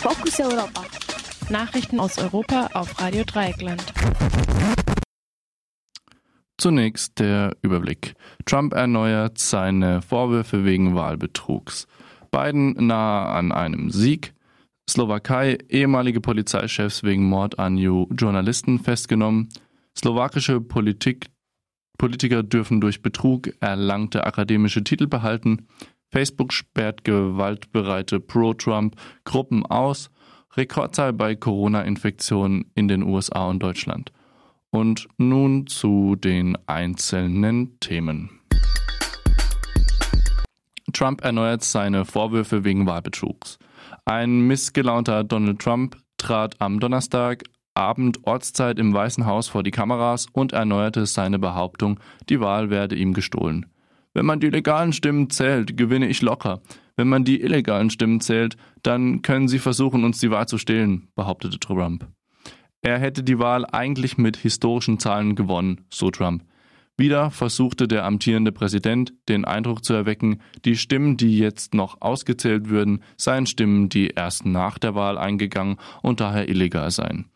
Fokus Europa. Nachrichten aus Europa auf Radio Dreieckland. Zunächst der Überblick. Trump erneuert seine Vorwürfe wegen Wahlbetrugs. Biden nahe an einem Sieg. Slowakei, ehemalige Polizeichefs wegen Mord an Journalisten festgenommen. Slowakische Politik, Politiker dürfen durch Betrug erlangte akademische Titel behalten. Facebook sperrt gewaltbereite Pro-Trump-Gruppen aus. Rekordzahl bei Corona-Infektionen in den USA und Deutschland. Und nun zu den einzelnen Themen. Trump erneuert seine Vorwürfe wegen Wahlbetrugs. Ein missgelaunter Donald Trump trat am Donnerstag Abend Ortszeit im Weißen Haus vor die Kameras und erneuerte seine Behauptung, die Wahl werde ihm gestohlen. Wenn man die legalen Stimmen zählt, gewinne ich locker. Wenn man die illegalen Stimmen zählt, dann können sie versuchen, uns die Wahl zu stehlen, behauptete Trump. Er hätte die Wahl eigentlich mit historischen Zahlen gewonnen, so Trump. Wieder versuchte der amtierende Präsident, den Eindruck zu erwecken, die Stimmen, die jetzt noch ausgezählt würden, seien Stimmen, die erst nach der Wahl eingegangen und daher illegal seien.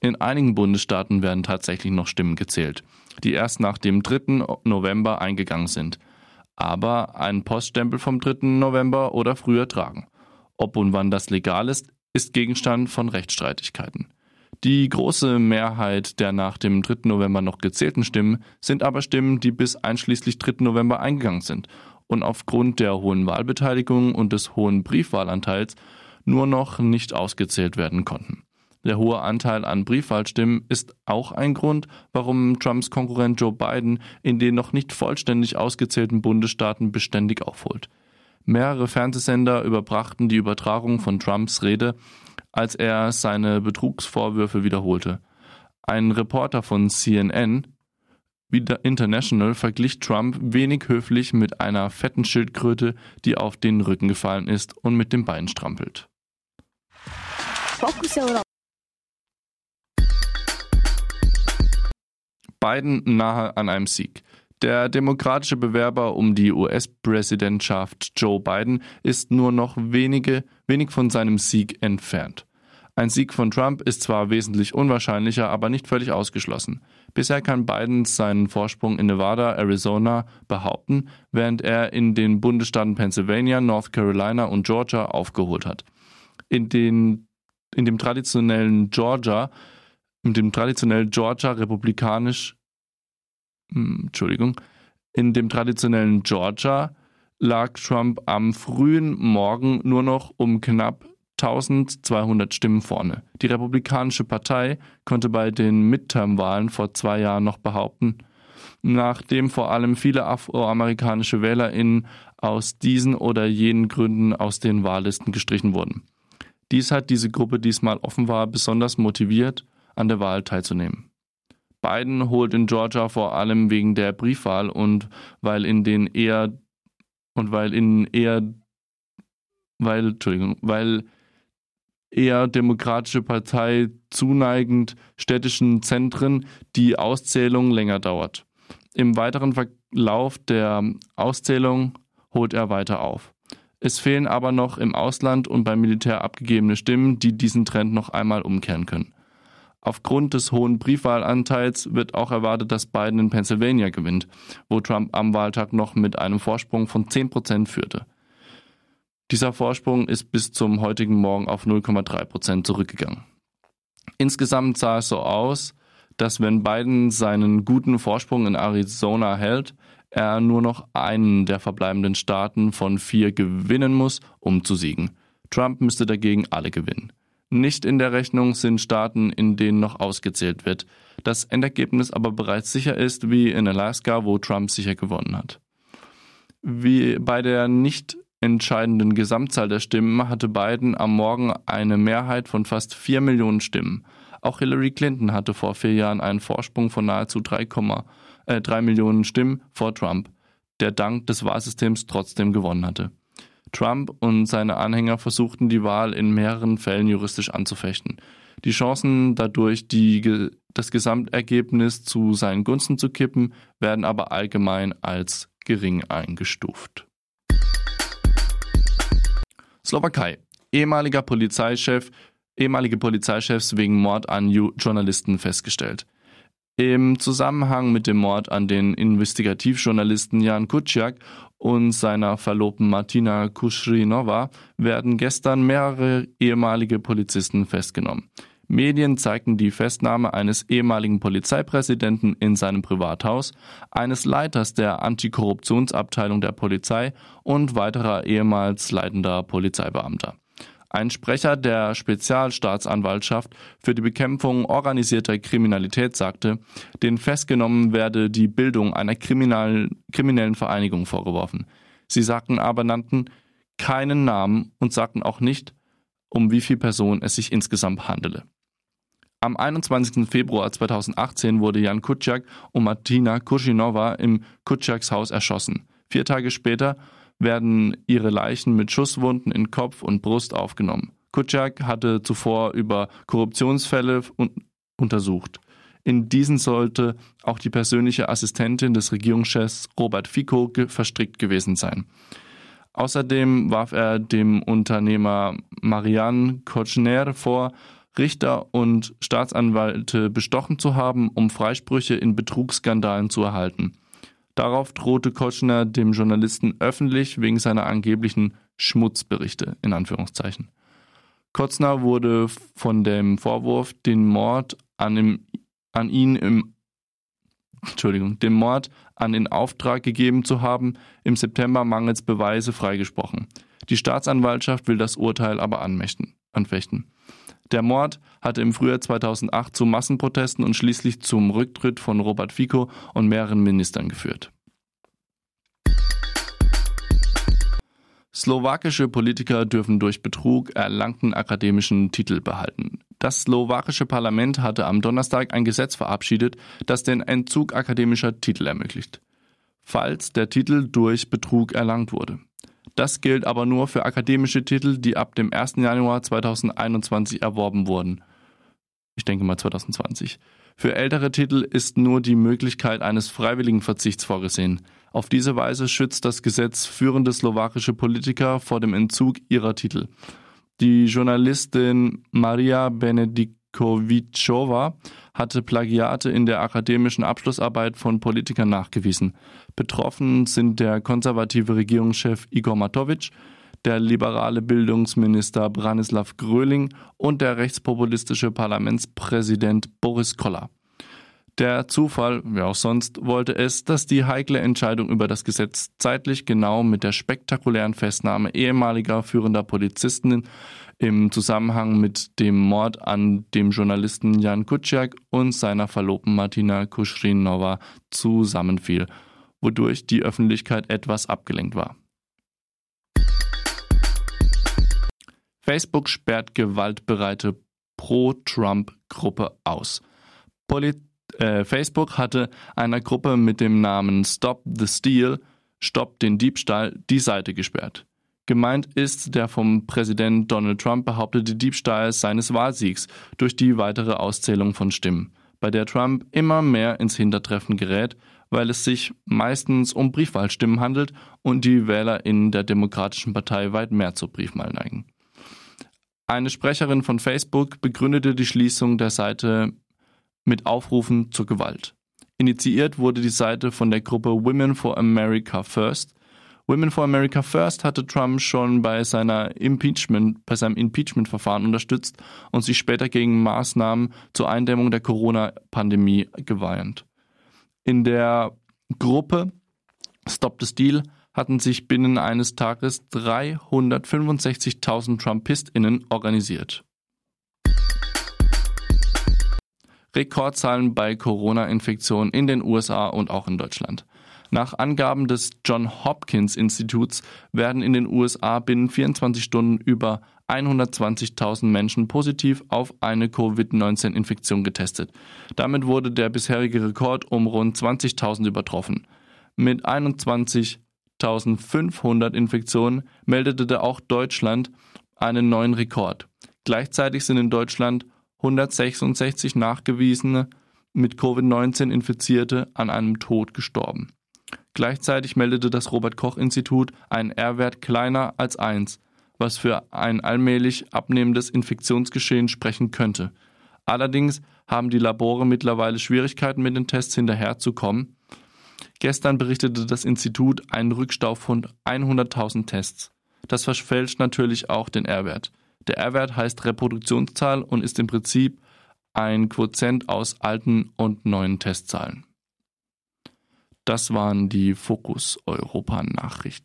In einigen Bundesstaaten werden tatsächlich noch Stimmen gezählt, die erst nach dem 3. November eingegangen sind, aber einen Poststempel vom 3. November oder früher tragen. Ob und wann das legal ist, ist Gegenstand von Rechtsstreitigkeiten. Die große Mehrheit der nach dem 3. November noch gezählten Stimmen sind aber Stimmen, die bis einschließlich 3. November eingegangen sind und aufgrund der hohen Wahlbeteiligung und des hohen Briefwahlanteils nur noch nicht ausgezählt werden konnten. Der hohe Anteil an Briefwahlstimmen ist auch ein Grund, warum Trumps Konkurrent Joe Biden in den noch nicht vollständig ausgezählten Bundesstaaten beständig aufholt. Mehrere Fernsehsender überbrachten die Übertragung von Trumps Rede als er seine Betrugsvorwürfe wiederholte. Ein Reporter von CNN International verglich Trump wenig höflich mit einer fetten Schildkröte, die auf den Rücken gefallen ist und mit dem Bein strampelt. Biden nahe an einem Sieg. Der demokratische Bewerber um die US-Präsidentschaft Joe Biden ist nur noch wenige, wenig von seinem Sieg entfernt. Ein Sieg von Trump ist zwar wesentlich unwahrscheinlicher, aber nicht völlig ausgeschlossen. Bisher kann Biden seinen Vorsprung in Nevada, Arizona behaupten, während er in den Bundesstaaten Pennsylvania, North Carolina und Georgia aufgeholt hat. In, den, in dem traditionellen Georgia, in dem traditionell Georgia republikanisch, hm, Entschuldigung, in dem traditionellen Georgia lag Trump am frühen Morgen nur noch um knapp 1200 Stimmen vorne. Die Republikanische Partei konnte bei den Midterm-Wahlen vor zwei Jahren noch behaupten, nachdem vor allem viele afroamerikanische WählerInnen aus diesen oder jenen Gründen aus den Wahllisten gestrichen wurden. Dies hat diese Gruppe diesmal offenbar besonders motiviert, an der Wahl teilzunehmen. Biden holt in Georgia vor allem wegen der Briefwahl und weil in den eher und weil in eher weil Entschuldigung, weil eher demokratische Partei zuneigend städtischen Zentren die Auszählung länger dauert. Im weiteren Verlauf der Auszählung holt er weiter auf. Es fehlen aber noch im Ausland und beim Militär abgegebene Stimmen, die diesen Trend noch einmal umkehren können. Aufgrund des hohen Briefwahlanteils wird auch erwartet, dass Biden in Pennsylvania gewinnt, wo Trump am Wahltag noch mit einem Vorsprung von 10 Prozent führte. Dieser Vorsprung ist bis zum heutigen Morgen auf 0,3 Prozent zurückgegangen. Insgesamt sah es so aus, dass wenn Biden seinen guten Vorsprung in Arizona hält, er nur noch einen der verbleibenden Staaten von vier gewinnen muss, um zu siegen. Trump müsste dagegen alle gewinnen. Nicht in der Rechnung sind Staaten, in denen noch ausgezählt wird. Das Endergebnis aber bereits sicher ist, wie in Alaska, wo Trump sicher gewonnen hat. Wie bei der nicht entscheidenden Gesamtzahl der Stimmen hatte Biden am Morgen eine Mehrheit von fast vier Millionen Stimmen. Auch Hillary Clinton hatte vor vier Jahren einen Vorsprung von nahezu 3, äh, 3 Millionen Stimmen vor Trump, der dank des Wahlsystems trotzdem gewonnen hatte. Trump und seine Anhänger versuchten die Wahl in mehreren Fällen juristisch anzufechten. Die Chancen, dadurch die, das Gesamtergebnis zu seinen Gunsten zu kippen, werden aber allgemein als gering eingestuft. Slowakei. ehemaliger Polizeichef, ehemalige Polizeichefs wegen Mord an Journalisten festgestellt. Im Zusammenhang mit dem Mord an den Investigativjournalisten Jan Kuciak und seiner Verlobten Martina Kushrinova werden gestern mehrere ehemalige Polizisten festgenommen. Medien zeigten die Festnahme eines ehemaligen Polizeipräsidenten in seinem Privathaus, eines Leiters der Antikorruptionsabteilung der Polizei und weiterer ehemals leitender Polizeibeamter. Ein Sprecher der Spezialstaatsanwaltschaft für die Bekämpfung organisierter Kriminalität sagte, den Festgenommen werde die Bildung einer kriminellen Vereinigung vorgeworfen. Sie sagten aber nannten keinen Namen und sagten auch nicht, um wie viele Personen es sich insgesamt handele. Am 21. Februar 2018 wurde Jan Kuciak und Martina Kuschinova im Kuciaks Haus erschossen. Vier Tage später werden ihre Leichen mit Schusswunden in Kopf und Brust aufgenommen. Kuciak hatte zuvor über Korruptionsfälle untersucht. In diesen sollte auch die persönliche Assistentin des Regierungschefs Robert Fico verstrickt gewesen sein. Außerdem warf er dem Unternehmer Marianne Kochner vor, Richter und Staatsanwälte bestochen zu haben, um Freisprüche in Betrugsskandalen zu erhalten. Darauf drohte Kotschner dem Journalisten öffentlich wegen seiner angeblichen Schmutzberichte in Anführungszeichen. Kotzner wurde von dem Vorwurf, den Mord an, dem, an ihn im Entschuldigung, den Mord an in Auftrag gegeben zu haben, im September mangels Beweise freigesprochen. Die Staatsanwaltschaft will das Urteil aber anfechten. Der Mord hatte im Frühjahr 2008 zu Massenprotesten und schließlich zum Rücktritt von Robert Fico und mehreren Ministern geführt. Slowakische Politiker dürfen durch Betrug erlangten akademischen Titel behalten. Das slowakische Parlament hatte am Donnerstag ein Gesetz verabschiedet, das den Entzug akademischer Titel ermöglicht, falls der Titel durch Betrug erlangt wurde. Das gilt aber nur für akademische Titel, die ab dem 1. Januar 2021 erworben wurden. Ich denke mal 2020. Für ältere Titel ist nur die Möglichkeit eines freiwilligen Verzichts vorgesehen. Auf diese Weise schützt das Gesetz führende slowakische Politiker vor dem Entzug ihrer Titel. Die Journalistin Maria Benedikovičová hatte Plagiate in der akademischen Abschlussarbeit von Politikern nachgewiesen. Betroffen sind der konservative Regierungschef Igor Matovic, der liberale Bildungsminister Branislav Gröling und der rechtspopulistische Parlamentspräsident Boris Koller. Der Zufall, wie auch sonst, wollte es, dass die heikle Entscheidung über das Gesetz zeitlich genau mit der spektakulären Festnahme ehemaliger führender Polizisten im Zusammenhang mit dem Mord an dem Journalisten Jan Kuciak und seiner Verlobten Martina Kuschrinova zusammenfiel wodurch die Öffentlichkeit etwas abgelenkt war. Facebook sperrt gewaltbereite Pro-Trump-Gruppe aus. Poli äh, Facebook hatte einer Gruppe mit dem Namen Stop the Steal, Stopp den Diebstahl, die Seite gesperrt. Gemeint ist der vom Präsident Donald Trump behauptete Diebstahl seines Wahlsiegs durch die weitere Auszählung von Stimmen, bei der Trump immer mehr ins Hintertreffen gerät, weil es sich meistens um Briefwahlstimmen handelt und die WählerInnen der Demokratischen Partei weit mehr zur Briefwahl neigen. Eine Sprecherin von Facebook begründete die Schließung der Seite mit Aufrufen zur Gewalt. Initiiert wurde die Seite von der Gruppe Women for America First. Women for America First hatte Trump schon bei seiner Impeachment, bei seinem Impeachment-Verfahren unterstützt und sich später gegen Maßnahmen zur Eindämmung der Corona-Pandemie geweihend. In der Gruppe Stop the Steal hatten sich binnen eines Tages 365.000 TrumpistInnen organisiert. Rekordzahlen bei Corona-Infektionen in den USA und auch in Deutschland. Nach Angaben des John Hopkins Instituts werden in den USA binnen 24 Stunden über 120.000 Menschen positiv auf eine Covid-19-Infektion getestet. Damit wurde der bisherige Rekord um rund 20.000 übertroffen. Mit 21.500 Infektionen meldete auch Deutschland einen neuen Rekord. Gleichzeitig sind in Deutschland 166 nachgewiesene mit Covid-19 Infizierte an einem Tod gestorben. Gleichzeitig meldete das Robert Koch Institut einen R-Wert kleiner als 1 was für ein allmählich abnehmendes Infektionsgeschehen sprechen könnte. Allerdings haben die Labore mittlerweile Schwierigkeiten mit den Tests hinterherzukommen. Gestern berichtete das Institut einen Rückstau von 100.000 Tests. Das verfälscht natürlich auch den R-Wert. Der R-Wert heißt Reproduktionszahl und ist im Prinzip ein Quotient aus alten und neuen Testzahlen. Das waren die Fokus Europa Nachrichten.